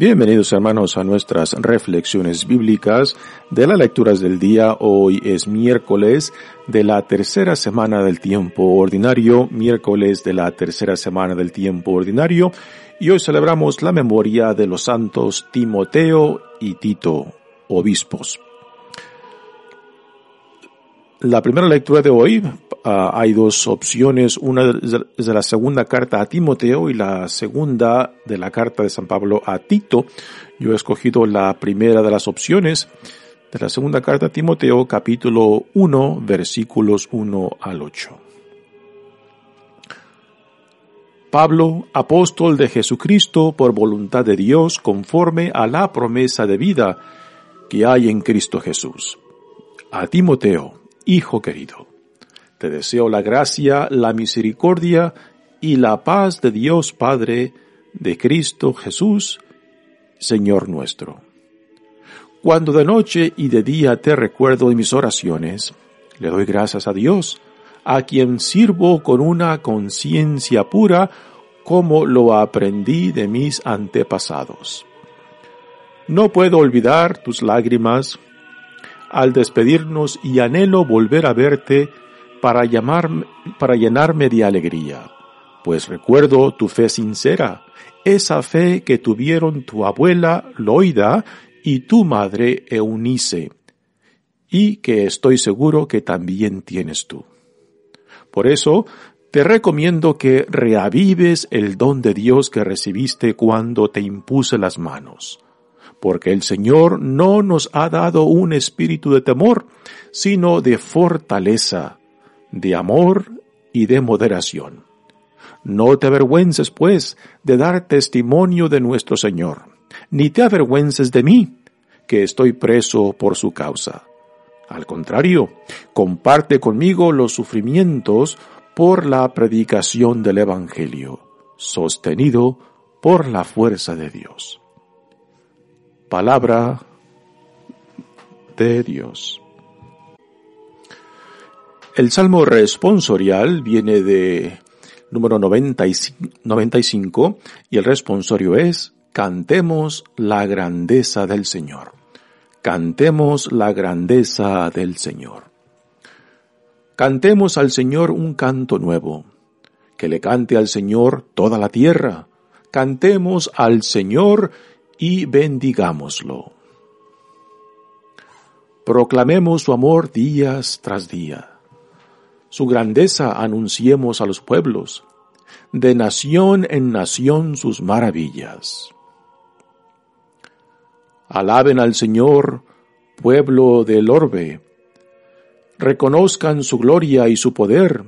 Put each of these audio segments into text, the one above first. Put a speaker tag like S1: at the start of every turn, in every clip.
S1: Bienvenidos hermanos a nuestras reflexiones bíblicas de las lecturas del día. Hoy es miércoles de la tercera semana del tiempo ordinario, miércoles de la tercera semana del tiempo ordinario, y hoy celebramos la memoria de los santos Timoteo y Tito, obispos. La primera lectura de hoy Ah, hay dos opciones, una es de la segunda carta a Timoteo y la segunda de la carta de San Pablo a Tito. Yo he escogido la primera de las opciones de la segunda carta a Timoteo, capítulo 1, versículos 1 al 8. Pablo, apóstol de Jesucristo por voluntad de Dios, conforme a la promesa de vida que hay en Cristo Jesús. A Timoteo, hijo querido te deseo la gracia, la misericordia y la paz de Dios Padre, de Cristo Jesús, Señor nuestro. Cuando de noche y de día te recuerdo en mis oraciones, le doy gracias a Dios, a quien sirvo con una conciencia pura como lo aprendí de mis antepasados. No puedo olvidar tus lágrimas al despedirnos y anhelo volver a verte para, para llenarme de alegría, pues recuerdo tu fe sincera, esa fe que tuvieron tu abuela Loida y tu madre Eunice, y que estoy seguro que también tienes tú. Por eso, te recomiendo que reavives el don de Dios que recibiste cuando te impuse las manos, porque el Señor no nos ha dado un espíritu de temor, sino de fortaleza, de amor y de moderación. No te avergüences, pues, de dar testimonio de nuestro Señor, ni te avergüences de mí, que estoy preso por su causa. Al contrario, comparte conmigo los sufrimientos por la predicación del Evangelio, sostenido por la fuerza de Dios. Palabra de Dios. El salmo responsorial viene de número 95 y el responsorio es Cantemos la grandeza del Señor. Cantemos la grandeza del Señor. Cantemos al Señor un canto nuevo. Que le cante al Señor toda la tierra. Cantemos al Señor y bendigámoslo. Proclamemos su amor días tras día su grandeza anunciemos a los pueblos, de nación en nación sus maravillas. Alaben al Señor, pueblo del orbe, reconozcan su gloria y su poder,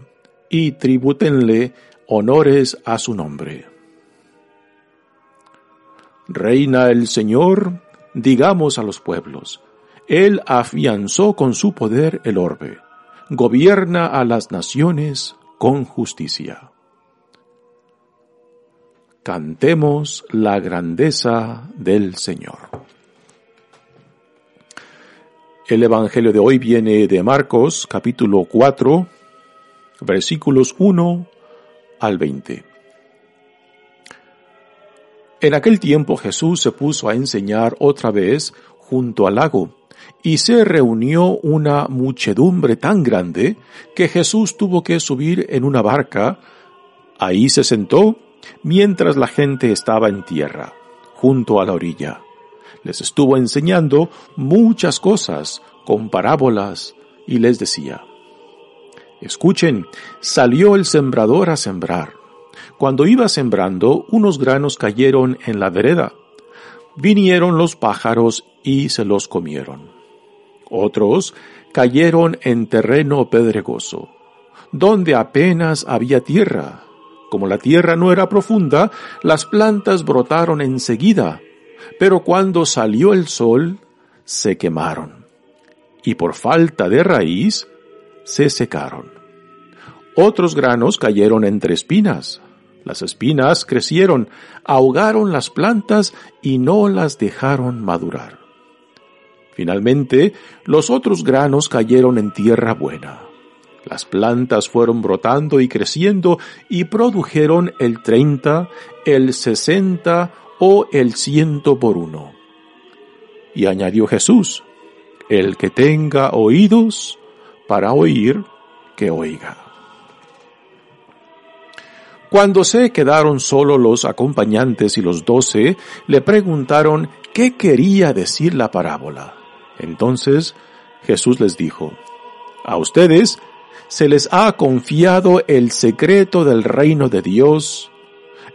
S1: y tribútenle honores a su nombre. Reina el Señor, digamos a los pueblos, Él afianzó con su poder el orbe gobierna a las naciones con justicia. Cantemos la grandeza del Señor. El Evangelio de hoy viene de Marcos capítulo 4 versículos 1 al 20. En aquel tiempo Jesús se puso a enseñar otra vez junto al lago y se reunió una muchedumbre tan grande que Jesús tuvo que subir en una barca. Ahí se sentó mientras la gente estaba en tierra, junto a la orilla. Les estuvo enseñando muchas cosas con parábolas y les decía, Escuchen, salió el sembrador a sembrar. Cuando iba sembrando, unos granos cayeron en la vereda. Vinieron los pájaros y se los comieron. Otros cayeron en terreno pedregoso, donde apenas había tierra. Como la tierra no era profunda, las plantas brotaron enseguida, pero cuando salió el sol, se quemaron. Y por falta de raíz, se secaron. Otros granos cayeron entre espinas. Las espinas crecieron, ahogaron las plantas y no las dejaron madurar. Finalmente, los otros granos cayeron en tierra buena. Las plantas fueron brotando y creciendo y produjeron el treinta, el sesenta o el ciento por uno. Y añadió Jesús, el que tenga oídos para oír, que oiga. Cuando se quedaron solo los acompañantes y los doce, le preguntaron qué quería decir la parábola. Entonces Jesús les dijo, a ustedes se les ha confiado el secreto del reino de Dios,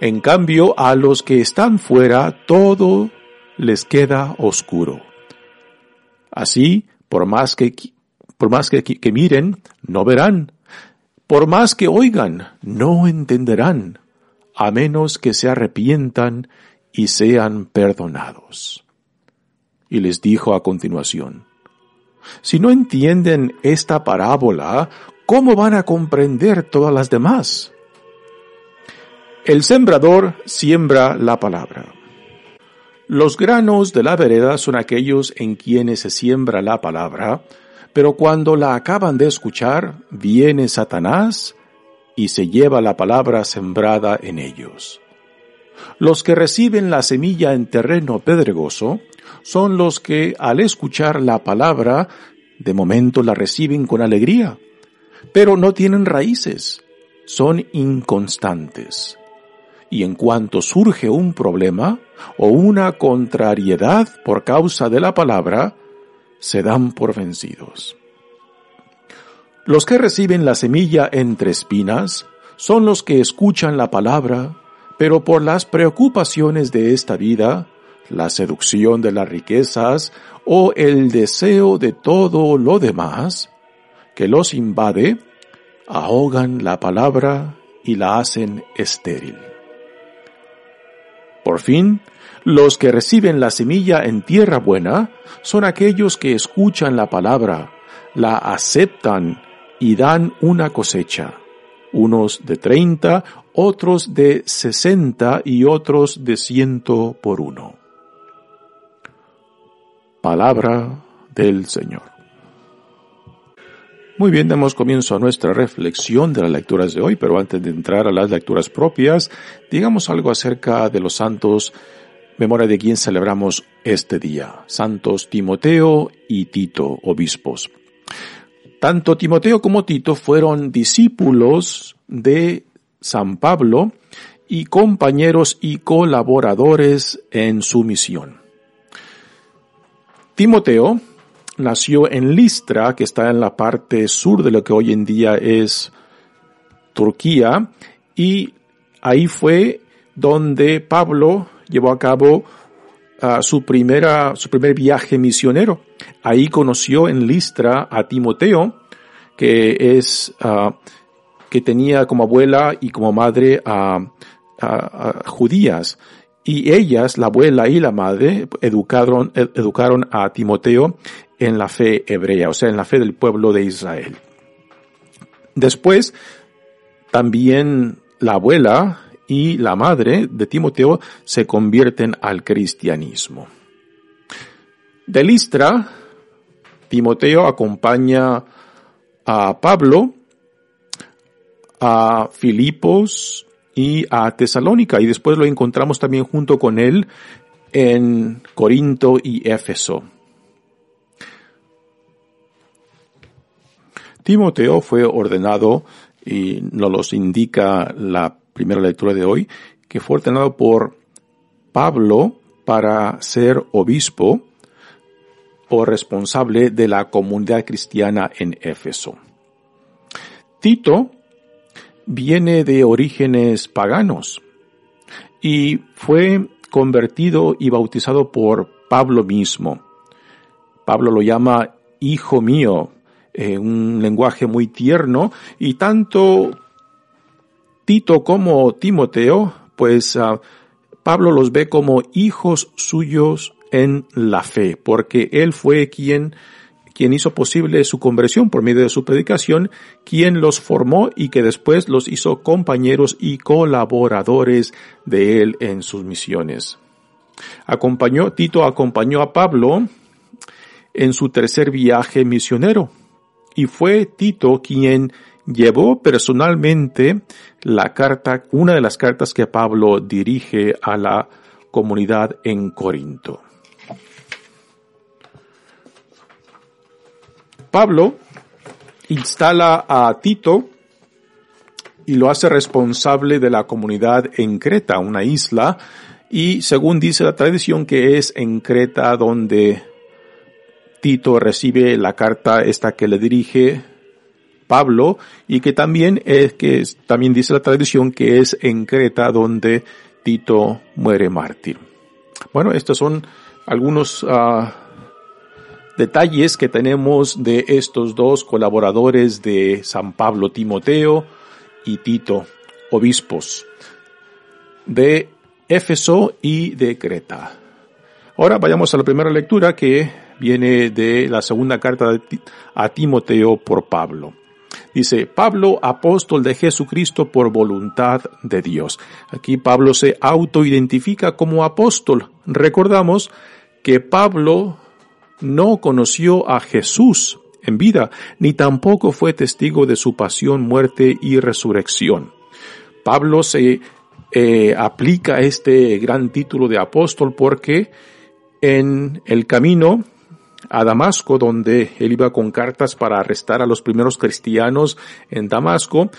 S1: en cambio a los que están fuera todo les queda oscuro. Así, por más que, por más que, que miren, no verán, por más que oigan, no entenderán, a menos que se arrepientan y sean perdonados. Y les dijo a continuación, si no entienden esta parábola, ¿cómo van a comprender todas las demás? El sembrador siembra la palabra. Los granos de la vereda son aquellos en quienes se siembra la palabra, pero cuando la acaban de escuchar, viene Satanás y se lleva la palabra sembrada en ellos. Los que reciben la semilla en terreno pedregoso son los que al escuchar la palabra de momento la reciben con alegría, pero no tienen raíces, son inconstantes. Y en cuanto surge un problema o una contrariedad por causa de la palabra, se dan por vencidos. Los que reciben la semilla entre espinas son los que escuchan la palabra, pero por las preocupaciones de esta vida, la seducción de las riquezas o el deseo de todo lo demás que los invade, ahogan la palabra y la hacen estéril. Por fin, los que reciben la semilla en tierra buena son aquellos que escuchan la palabra, la aceptan y dan una cosecha, unos de treinta, otros de sesenta y otros de ciento por uno. Palabra del Señor. Muy bien, damos comienzo a nuestra reflexión de las lecturas de hoy, pero antes de entrar a las lecturas propias, digamos algo acerca de los santos, memoria de quien celebramos este día, santos Timoteo y Tito, obispos. Tanto Timoteo como Tito fueron discípulos de San Pablo y compañeros y colaboradores en su misión. Timoteo nació en Listra, que está en la parte sur de lo que hoy en día es Turquía, y ahí fue donde Pablo llevó a cabo uh, su primera, su primer viaje misionero. Ahí conoció en Listra a Timoteo, que es, uh, que tenía como abuela y como madre a, judías y ellas, la abuela y la madre, educaron, educaron a Timoteo en la fe hebrea, o sea, en la fe del pueblo de Israel. Después, también la abuela y la madre de Timoteo se convierten al cristianismo. De Listra, Timoteo acompaña a Pablo, a Filipos, y a Tesalónica y después lo encontramos también junto con él en Corinto y Éfeso. Timoteo fue ordenado, y nos los indica la primera lectura de hoy, que fue ordenado por Pablo para ser obispo o responsable de la comunidad cristiana en Éfeso. Tito viene de orígenes paganos y fue convertido y bautizado por Pablo mismo. Pablo lo llama hijo mío, eh, un lenguaje muy tierno, y tanto Tito como Timoteo, pues ah, Pablo los ve como hijos suyos en la fe, porque él fue quien quien hizo posible su conversión por medio de su predicación, quien los formó y que después los hizo compañeros y colaboradores de él en sus misiones. Acompañó, Tito acompañó a Pablo en su tercer viaje misionero y fue Tito quien llevó personalmente la carta, una de las cartas que Pablo dirige a la comunidad en Corinto. Pablo instala a Tito y lo hace responsable de la comunidad en Creta, una isla, y según dice la tradición que es en Creta donde Tito recibe la carta esta que le dirige Pablo y que también es que también dice la tradición que es en Creta donde Tito muere mártir. Bueno, estos son algunos uh, detalles que tenemos de estos dos colaboradores de San Pablo, Timoteo y Tito, obispos de Éfeso y de Creta. Ahora vayamos a la primera lectura que viene de la segunda carta a Timoteo por Pablo. Dice, Pablo, apóstol de Jesucristo por voluntad de Dios. Aquí Pablo se autoidentifica como apóstol. Recordamos que Pablo no conoció a Jesús en vida, ni tampoco fue testigo de su pasión, muerte y resurrección. Pablo se eh, aplica este gran título de apóstol porque en el camino a Damasco, donde él iba con cartas para arrestar a los primeros cristianos en Damasco,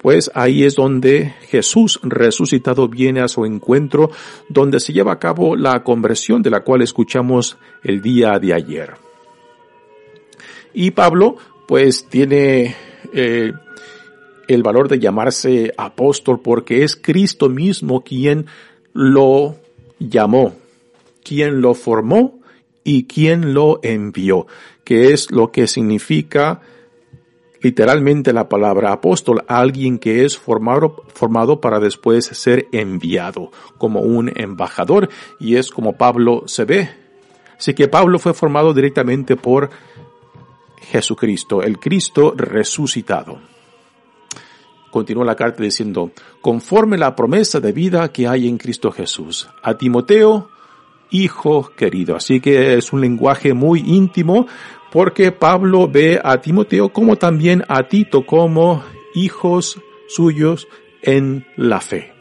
S1: pues ahí es donde Jesús resucitado viene a su encuentro, donde se lleva a cabo la conversión de la cual escuchamos el día de ayer. Y Pablo, pues tiene eh, el valor de llamarse apóstol porque es Cristo mismo quien lo llamó, quien lo formó y quien lo envió, que es lo que significa literalmente la palabra apóstol, alguien que es formado, formado para después ser enviado como un embajador y es como Pablo se ve. Así que Pablo fue formado directamente por Jesucristo, el Cristo resucitado. Continúa la carta diciendo, conforme la promesa de vida que hay en Cristo Jesús, a Timoteo, hijo querido. Así que es un lenguaje muy íntimo porque Pablo ve a Timoteo como también a Tito como hijos suyos en la fe.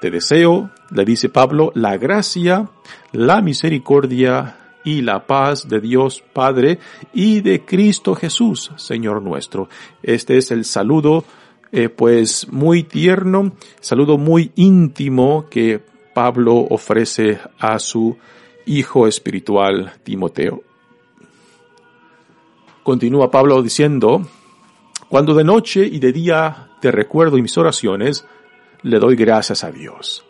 S1: Te deseo, le dice Pablo, la gracia, la misericordia y la paz de Dios Padre y de Cristo Jesús, Señor nuestro. Este es el saludo, eh, pues muy tierno, saludo muy íntimo que Pablo ofrece a su hijo espiritual Timoteo. Continúa Pablo diciendo, cuando de noche y de día te recuerdo en mis oraciones, le doy gracias a Dios,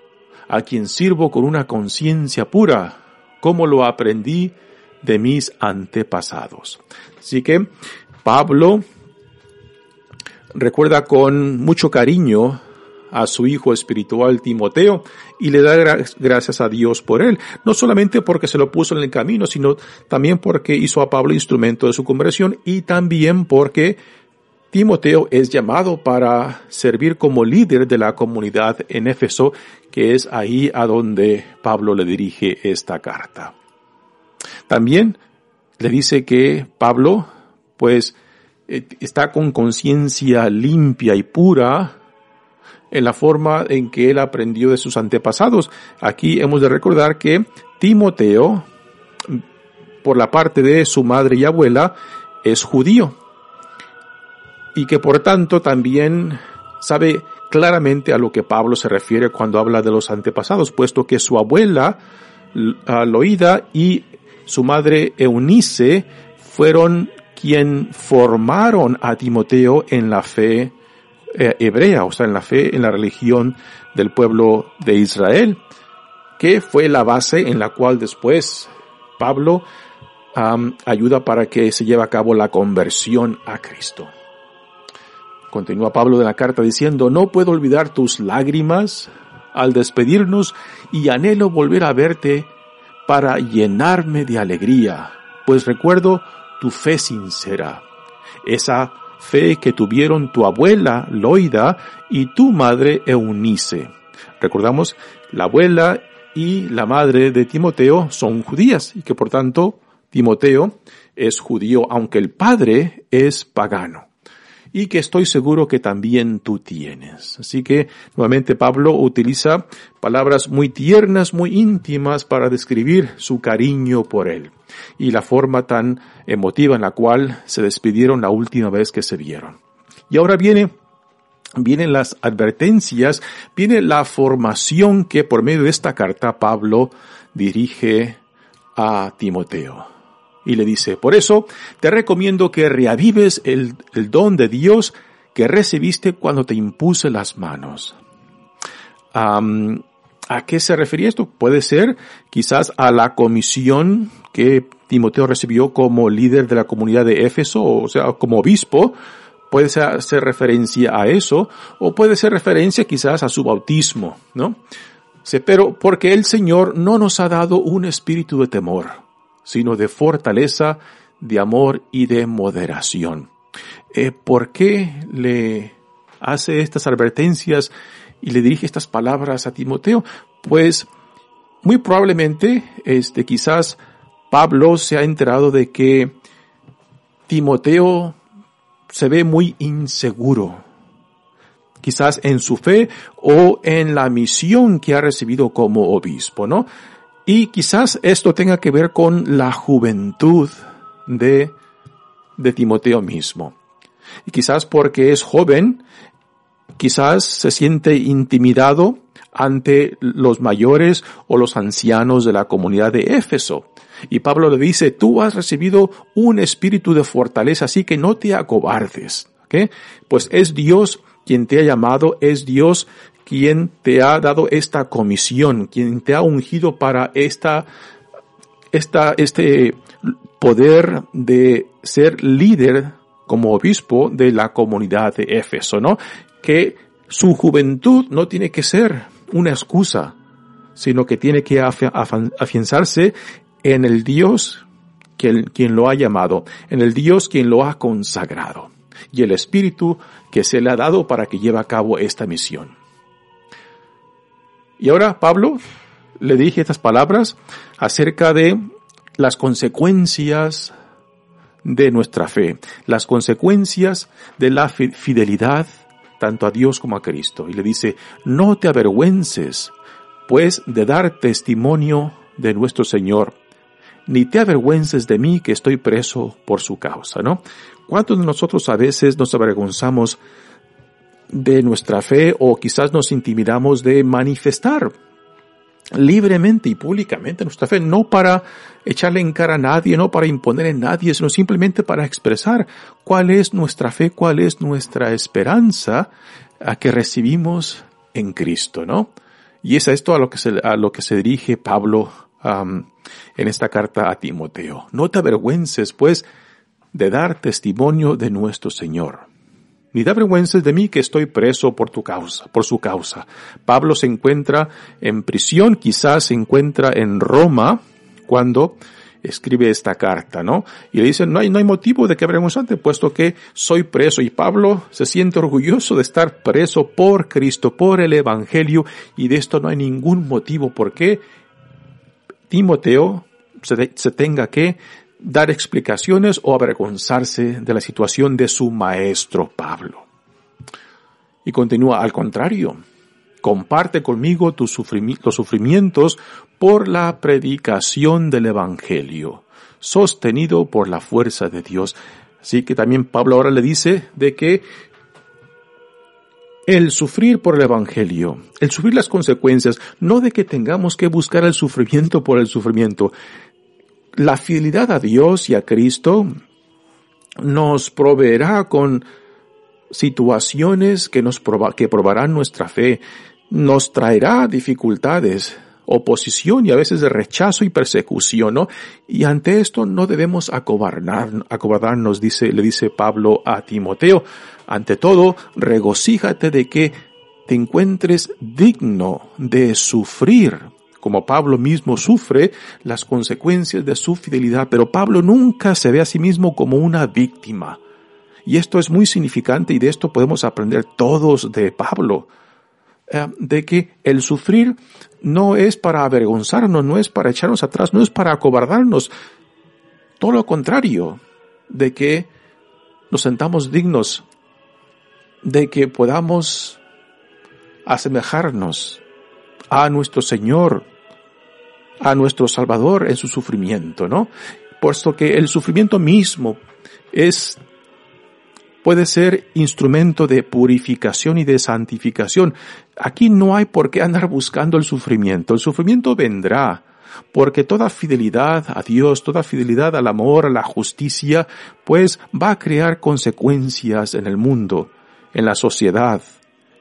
S1: a quien sirvo con una conciencia pura, como lo aprendí de mis antepasados. Así que Pablo recuerda con mucho cariño a su hijo espiritual Timoteo y le da gracias a Dios por él, no solamente porque se lo puso en el camino, sino también porque hizo a Pablo instrumento de su conversión y también porque Timoteo es llamado para servir como líder de la comunidad en Éfeso, que es ahí a donde Pablo le dirige esta carta. También le dice que Pablo, pues, eh, está con conciencia limpia y pura en la forma en que él aprendió de sus antepasados. Aquí hemos de recordar que Timoteo, por la parte de su madre y abuela, es judío y que por tanto también sabe claramente a lo que Pablo se refiere cuando habla de los antepasados, puesto que su abuela Loida y su madre Eunice fueron quien formaron a Timoteo en la fe hebrea, o sea, en la fe, en la religión del pueblo de Israel, que fue la base en la cual después Pablo ayuda para que se lleve a cabo la conversión a Cristo. Continúa Pablo de la carta diciendo, no puedo olvidar tus lágrimas al despedirnos y anhelo volver a verte para llenarme de alegría, pues recuerdo tu fe sincera, esa fe que tuvieron tu abuela Loida y tu madre Eunice. Recordamos, la abuela y la madre de Timoteo son judías y que por tanto Timoteo es judío, aunque el padre es pagano y que estoy seguro que también tú tienes. Así que nuevamente Pablo utiliza palabras muy tiernas, muy íntimas para describir su cariño por él y la forma tan emotiva en la cual se despidieron la última vez que se vieron. Y ahora viene vienen las advertencias, viene la formación que por medio de esta carta Pablo dirige a Timoteo y le dice, por eso te recomiendo que reavives el, don de Dios que recibiste cuando te impuse las manos. ¿A qué se refería esto? Puede ser quizás a la comisión que Timoteo recibió como líder de la comunidad de Éfeso, o sea, como obispo, puede ser, hacer referencia a eso, o puede ser referencia quizás a su bautismo, ¿no? Pero porque el Señor no nos ha dado un espíritu de temor, sino de fortaleza, de amor y de moderación. Eh, ¿Por qué le hace estas advertencias y le dirige estas palabras a Timoteo? Pues muy probablemente, este, quizás Pablo se ha enterado de que Timoteo se ve muy inseguro, quizás en su fe o en la misión que ha recibido como obispo, ¿no? Y quizás esto tenga que ver con la juventud de, de Timoteo mismo. Y quizás porque es joven, quizás se siente intimidado ante los mayores o los ancianos de la comunidad de Éfeso. Y Pablo le dice, tú has recibido un espíritu de fortaleza, así que no te acobardes. ¿okay? Pues es Dios quien te ha llamado, es Dios quien te ha dado esta comisión, quien te ha ungido para esta, esta, este poder de ser líder como obispo de la comunidad de Éfeso, ¿no? Que su juventud no tiene que ser una excusa, sino que tiene que afianzarse en el Dios quien, quien lo ha llamado, en el Dios quien lo ha consagrado y el Espíritu que se le ha dado para que lleve a cabo esta misión. Y ahora Pablo le dije estas palabras acerca de las consecuencias de nuestra fe, las consecuencias de la fidelidad tanto a Dios como a Cristo. Y le dice, no te avergüences, pues, de dar testimonio de nuestro Señor, ni te avergüences de mí que estoy preso por su causa, ¿no? ¿Cuántos de nosotros a veces nos avergonzamos de nuestra fe o quizás nos intimidamos de manifestar libremente y públicamente nuestra fe, no para echarle en cara a nadie, no para imponer en nadie, sino simplemente para expresar cuál es nuestra fe, cuál es nuestra esperanza a que recibimos en Cristo, ¿no? Y es a esto a lo que se, a lo que se dirige Pablo en esta carta a Timoteo. No te avergüences, pues, de dar testimonio de nuestro Señor ni da vergüenza de mí que estoy preso por tu causa, por su causa. Pablo se encuentra en prisión, quizás se encuentra en Roma cuando escribe esta carta, ¿no? Y le dicen, no hay, no hay motivo de que avergonzarte, puesto que soy preso. Y Pablo se siente orgulloso de estar preso por Cristo, por el Evangelio, y de esto no hay ningún motivo por qué Timoteo se, se tenga que dar explicaciones o avergonzarse de la situación de su maestro Pablo. Y continúa, al contrario, comparte conmigo tus los sufrimientos por la predicación del Evangelio, sostenido por la fuerza de Dios. Así que también Pablo ahora le dice de que el sufrir por el Evangelio, el sufrir las consecuencias, no de que tengamos que buscar el sufrimiento por el sufrimiento. La fidelidad a Dios y a Cristo nos proveerá con situaciones que nos que probarán nuestra fe, nos traerá dificultades, oposición y a veces de rechazo y persecución, ¿no? Y ante esto no debemos acobardarnos, acobardarnos, dice, le dice Pablo a Timoteo. Ante todo, regocíjate de que te encuentres digno de sufrir, como Pablo mismo sufre las consecuencias de su fidelidad, pero Pablo nunca se ve a sí mismo como una víctima. Y esto es muy significante y de esto podemos aprender todos de Pablo. Eh, de que el sufrir no es para avergonzarnos, no es para echarnos atrás, no es para acobardarnos. Todo lo contrario, de que nos sentamos dignos, de que podamos asemejarnos a nuestro Señor, a nuestro Salvador en su sufrimiento, ¿no? Puesto que el sufrimiento mismo es puede ser instrumento de purificación y de santificación. Aquí no hay por qué andar buscando el sufrimiento. El sufrimiento vendrá, porque toda fidelidad a Dios, toda fidelidad al amor, a la justicia, pues va a crear consecuencias en el mundo, en la sociedad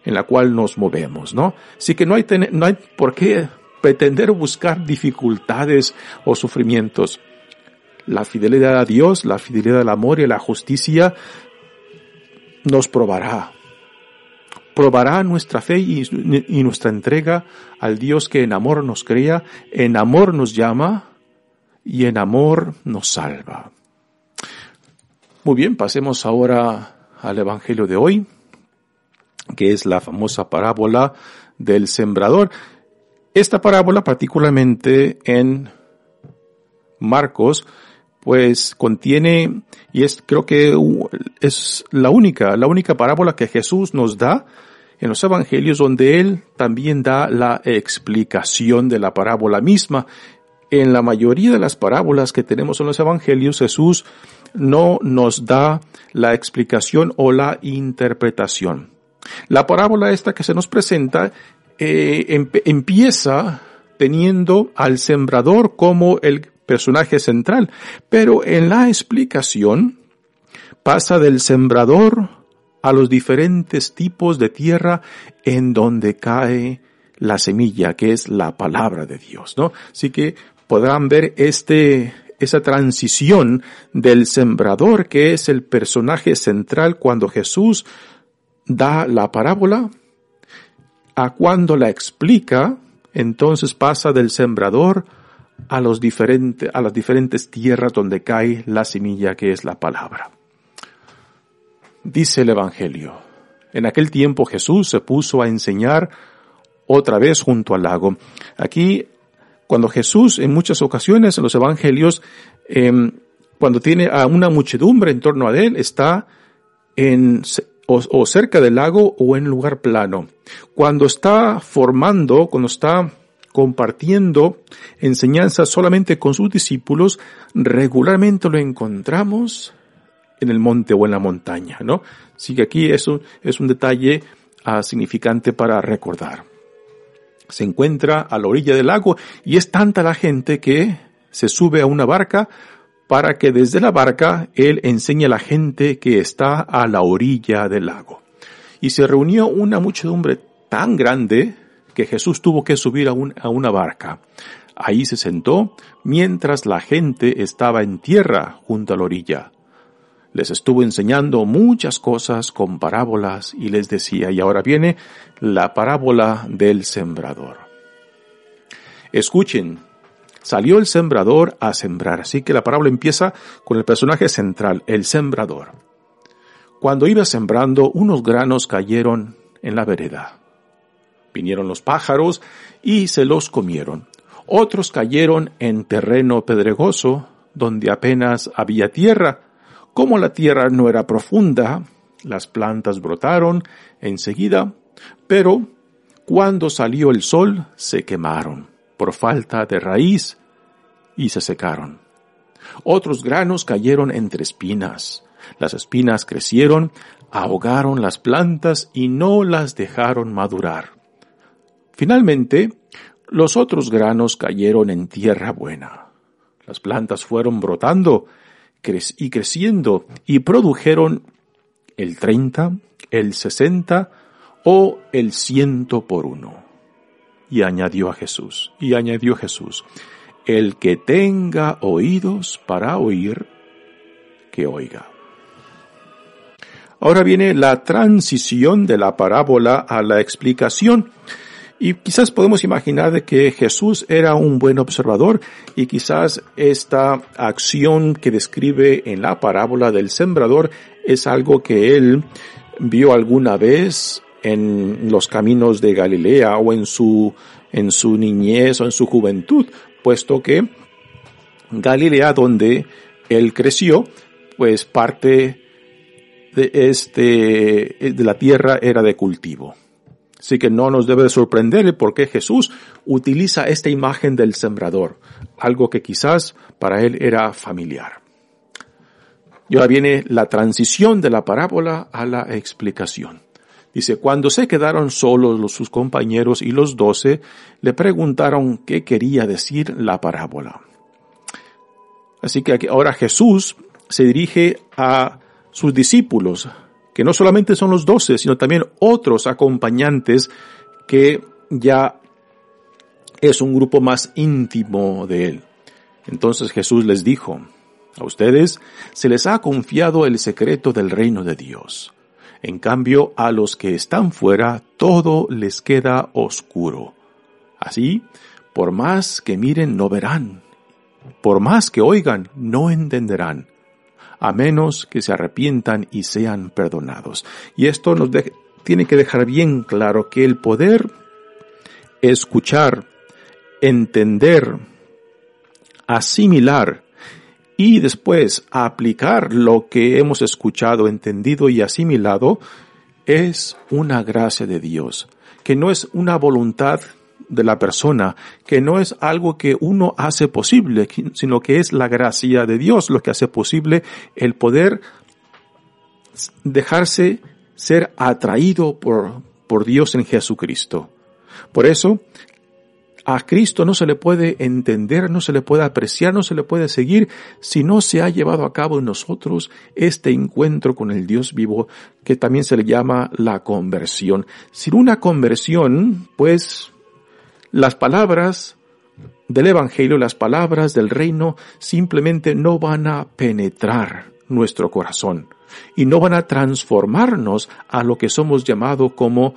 S1: en la cual nos movemos, ¿no? Así que no hay, no hay por qué pretender buscar dificultades o sufrimientos. La fidelidad a Dios, la fidelidad al amor y a la justicia nos probará. Probará nuestra fe y, nuestra entrega al Dios que en amor nos crea, en amor nos llama y en amor nos salva. Muy bien, pasemos ahora al Evangelio de hoy, que es la famosa parábola del sembrador. Esta parábola, particularmente en Marcos, pues contiene, y es, creo que es la única, la única parábola que Jesús nos da en los evangelios donde él también da la explicación de la parábola misma. En la mayoría de las parábolas que tenemos en los evangelios, Jesús no nos da la explicación o la interpretación. La parábola esta que se nos presenta eh, empieza teniendo al sembrador como el personaje central, pero en la explicación pasa del sembrador a los diferentes tipos de tierra en donde cae la semilla, que es la palabra de Dios, ¿no? Así que podrán ver este, esa transición del sembrador, que es el personaje central cuando Jesús da la parábola, a cuando la explica, entonces pasa del sembrador a, los a las diferentes tierras donde cae la semilla que es la palabra. Dice el Evangelio, en aquel tiempo Jesús se puso a enseñar otra vez junto al lago. Aquí, cuando Jesús en muchas ocasiones en los Evangelios, em, cuando tiene a una muchedumbre en torno a él, está en, o, cerca del lago o en lugar plano. Cuando está formando, cuando está compartiendo enseñanzas solamente con sus discípulos, regularmente lo encontramos en el monte o en la montaña, ¿no? Así que aquí eso es un detalle ah, significante para recordar. Se encuentra a la orilla del lago y es tanta la gente que se sube a una barca para que desde la barca él enseñe a la gente que está a la orilla del lago. Y se reunió una muchedumbre tan grande que Jesús tuvo que subir a, una barca. Ahí se sentó mientras la gente estaba en tierra junto a la orilla. Les estuvo enseñando muchas cosas con parábolas y les decía, y ahora viene la parábola del sembrador. Escuchen, salió el sembrador a sembrar, así que la parábola empieza con el personaje central, el sembrador. Cuando iba sembrando, unos granos cayeron en la vereda. Vinieron los pájaros y se los comieron. Otros cayeron en terreno pedregoso, donde apenas había tierra. Como la tierra no era profunda, las plantas brotaron enseguida, pero cuando salió el sol se quemaron por falta de raíz y se secaron. Otros granos cayeron entre espinas. Las espinas crecieron, ahogaron las plantas y no las dejaron madurar. Finalmente, los otros granos cayeron en tierra buena. Las plantas fueron brotando y creciendo y produjeron el treinta, el sesenta o el ciento por uno. Y añadió a Jesús, y añadió Jesús, el que tenga oídos para oír, que oiga. Ahora viene la transición de la parábola a la explicación. Y quizás podemos imaginar de que Jesús era un buen observador y quizás esta acción que describe en la parábola del sembrador es algo que él vio alguna vez en los caminos de Galilea o en su, en su niñez o en su juventud, puesto que Galilea donde él creció, pues parte de este, de la tierra era de cultivo. Así que no nos debe sorprender por qué Jesús utiliza esta imagen del sembrador, algo que quizás para él era familiar. Y ahora viene la transición de la parábola a la explicación. Dice, cuando se quedaron solos los, sus compañeros y los doce, le preguntaron qué quería decir la parábola. Así que ahora Jesús se dirige a sus discípulos, que no solamente son los doce, sino también otros acompañantes que ya es un grupo más íntimo de él. Entonces Jesús les dijo, a ustedes se les ha confiado el secreto del reino de Dios. En cambio, a los que están fuera, todo les queda oscuro. Así, por más que miren, no verán. Por más que oigan, no entenderán a menos que se arrepientan y sean perdonados. Y esto nos tiene que dejar bien claro que el poder escuchar, entender, asimilar y después aplicar lo que hemos escuchado, entendido y asimilado es una gracia de Dios, que no es una voluntad de la persona, que no es algo que uno hace posible, sino que es la gracia de Dios lo que hace posible el poder dejarse ser atraído por, por Dios en Jesucristo. Por eso, a Cristo no se le puede entender, no se le puede apreciar, no se le puede seguir si no se ha llevado a cabo en nosotros este encuentro con el Dios vivo que también se le llama la conversión. Sin una conversión, pues las palabras del Evangelio, las palabras del reino simplemente no van a penetrar nuestro corazón y no van a transformarnos a lo que somos llamados como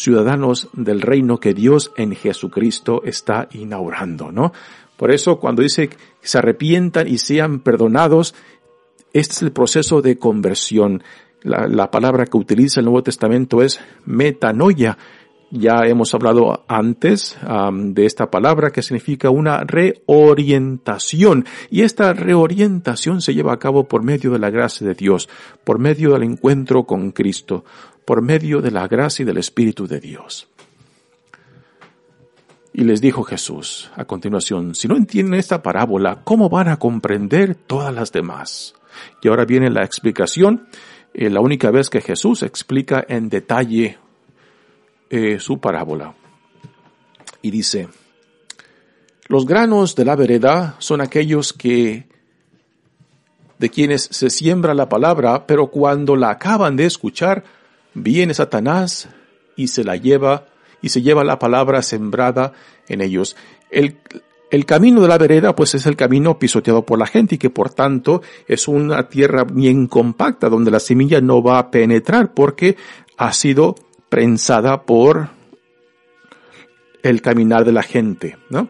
S1: ciudadanos del reino que Dios en Jesucristo está inaugurando, ¿no? Por eso cuando dice que se arrepientan y sean perdonados, este es el proceso de conversión. La, la palabra que utiliza el Nuevo Testamento es metanoia, ya hemos hablado antes de esta palabra que significa una reorientación y esta reorientación se lleva a cabo por medio de la gracia de Dios, por medio del encuentro con Cristo, por medio de la gracia y del Espíritu de Dios. Y les dijo Jesús a continuación, si no entienden esta parábola, ¿cómo van a comprender todas las demás? Y ahora viene la explicación, eh, la única vez que Jesús explica en detalle eh, su parábola. Y dice, los granos de la vereda son aquellos que de quienes se siembra la palabra, pero cuando la acaban de escuchar, viene Satanás y se la lleva y se lleva la palabra sembrada en ellos. El, camino de la vereda pues es el camino pisoteado por la gente y que por tanto es una tierra bien compacta donde la semilla no va a penetrar porque ha sido prensada por el caminar de la gente, ¿no?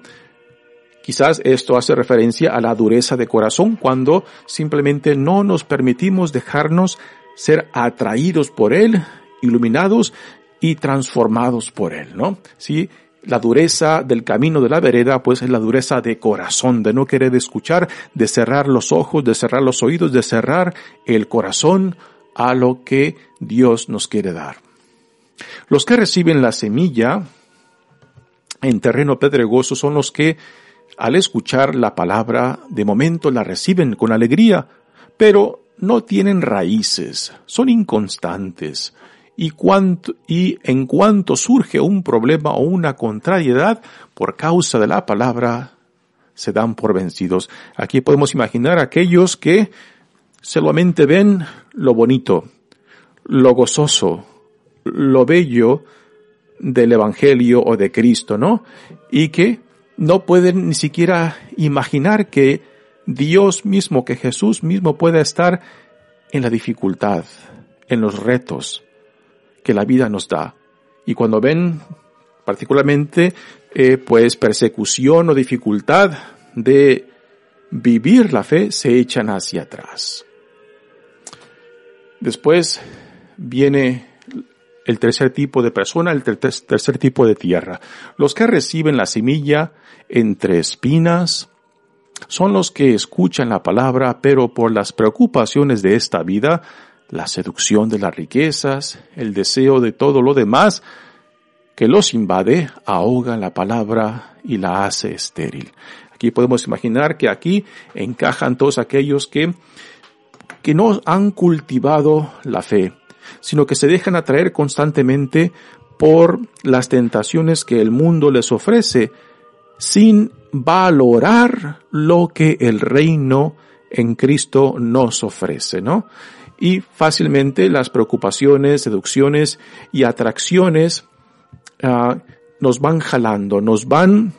S1: Quizás esto hace referencia a la dureza de corazón cuando simplemente no nos permitimos dejarnos ser atraídos por Él, iluminados y transformados por Él, ¿no? Sí, la dureza del camino de la vereda, pues es la dureza de corazón, de no querer escuchar, de cerrar los ojos, de cerrar los oídos, de cerrar el corazón a lo que Dios nos quiere dar. Los que reciben la semilla en terreno pedregoso son los que, al escuchar la palabra, de momento la reciben con alegría, pero no tienen raíces, son inconstantes. Y, y en cuanto surge un problema o una contrariedad por causa de la palabra, se dan por vencidos. Aquí podemos imaginar aquellos que solamente ven lo bonito, lo gozoso, lo bello del Evangelio o de Cristo, ¿no? Y que no pueden ni siquiera imaginar que Dios mismo, que Jesús mismo pueda estar en la dificultad, en los retos que la vida nos da. Y cuando ven particularmente eh, pues persecución o dificultad de vivir la fe, se echan hacia atrás. Después viene el tercer tipo de persona, el tercer tipo de tierra. Los que reciben la semilla entre espinas son los que escuchan la palabra, pero por las preocupaciones de esta vida, la seducción de las riquezas, el deseo de todo lo demás que los invade, ahoga la palabra y la hace estéril. Aquí podemos imaginar que aquí encajan todos aquellos que, que no han cultivado la fe, sino que se dejan atraer constantemente por las tentaciones que el mundo les ofrece, sin valorar lo que el reino en Cristo nos ofrece, ¿no? Y fácilmente las preocupaciones, seducciones y atracciones uh, nos van jalando, nos van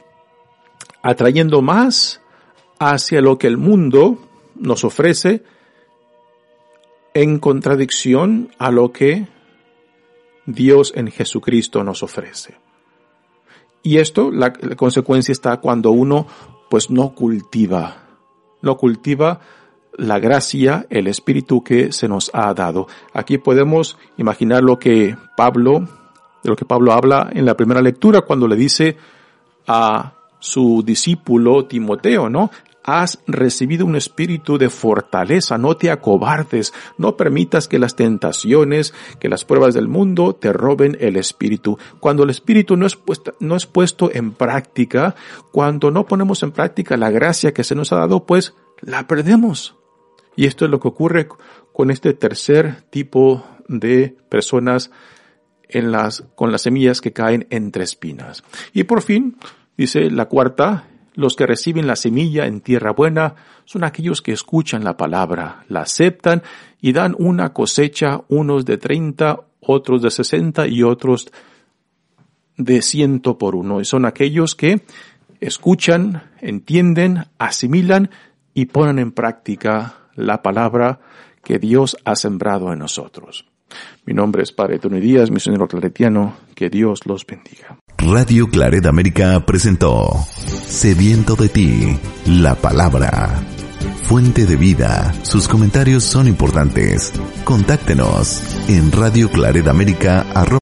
S1: atrayendo más hacia lo que el mundo nos ofrece en contradicción a lo que Dios en Jesucristo nos ofrece. Y esto, la, consecuencia está cuando uno pues no cultiva, no cultiva la gracia, el espíritu que se nos ha dado. Aquí podemos imaginar lo que Pablo, de lo que Pablo habla en la primera lectura cuando le dice a su discípulo Timoteo, ¿no? Has recibido un espíritu de fortaleza, no te acobardes, no permitas que las tentaciones, que las pruebas del mundo te roben el espíritu. Cuando el espíritu no es, puesto, no es puesto en práctica, cuando no ponemos en práctica la gracia que se nos ha dado, pues la perdemos. Y esto es lo que ocurre con este tercer tipo de personas con las semillas que caen entre espinas. Y por fin, dice la cuarta, los que reciben la semilla en tierra buena son aquellos que escuchan la palabra, la aceptan y dan una cosecha, unos de treinta, otros de sesenta y otros de ciento por uno. Y son aquellos que escuchan, entienden, asimilan y ponen en práctica la palabra que Dios ha sembrado en nosotros. Mi nombre es Padre Tony Díaz, misionero claretiano. Que Dios los bendiga.
S2: Radio Claret América presentó Sediento de ti, la palabra. Fuente de vida. Sus comentarios son importantes. Contáctenos en Radio Claret América